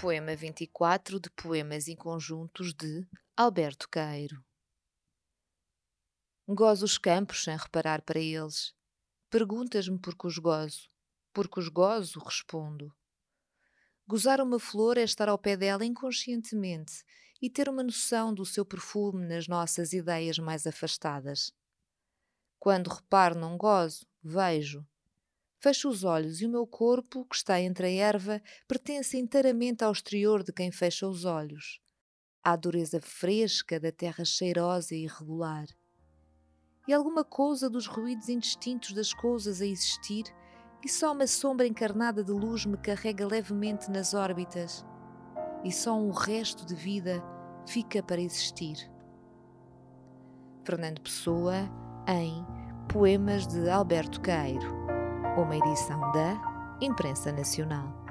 Poema 24 de Poemas em Conjuntos de Alberto Caeiro. Gozo os campos sem reparar para eles. Perguntas-me porque os gozo. Porque os gozo, respondo. Gozar uma flor é estar ao pé dela inconscientemente e ter uma noção do seu perfume nas nossas ideias mais afastadas. Quando reparo num gozo, vejo. Fecho os olhos e o meu corpo, que está entre a erva, pertence inteiramente ao exterior de quem fecha os olhos, à dureza fresca da terra cheirosa e irregular. E alguma coisa dos ruídos indistintos das coisas a existir e só uma sombra encarnada de luz me carrega levemente nas órbitas, e só um resto de vida fica para existir. Fernando Pessoa, em Poemas de Alberto Caeiro, uma edição da Imprensa Nacional.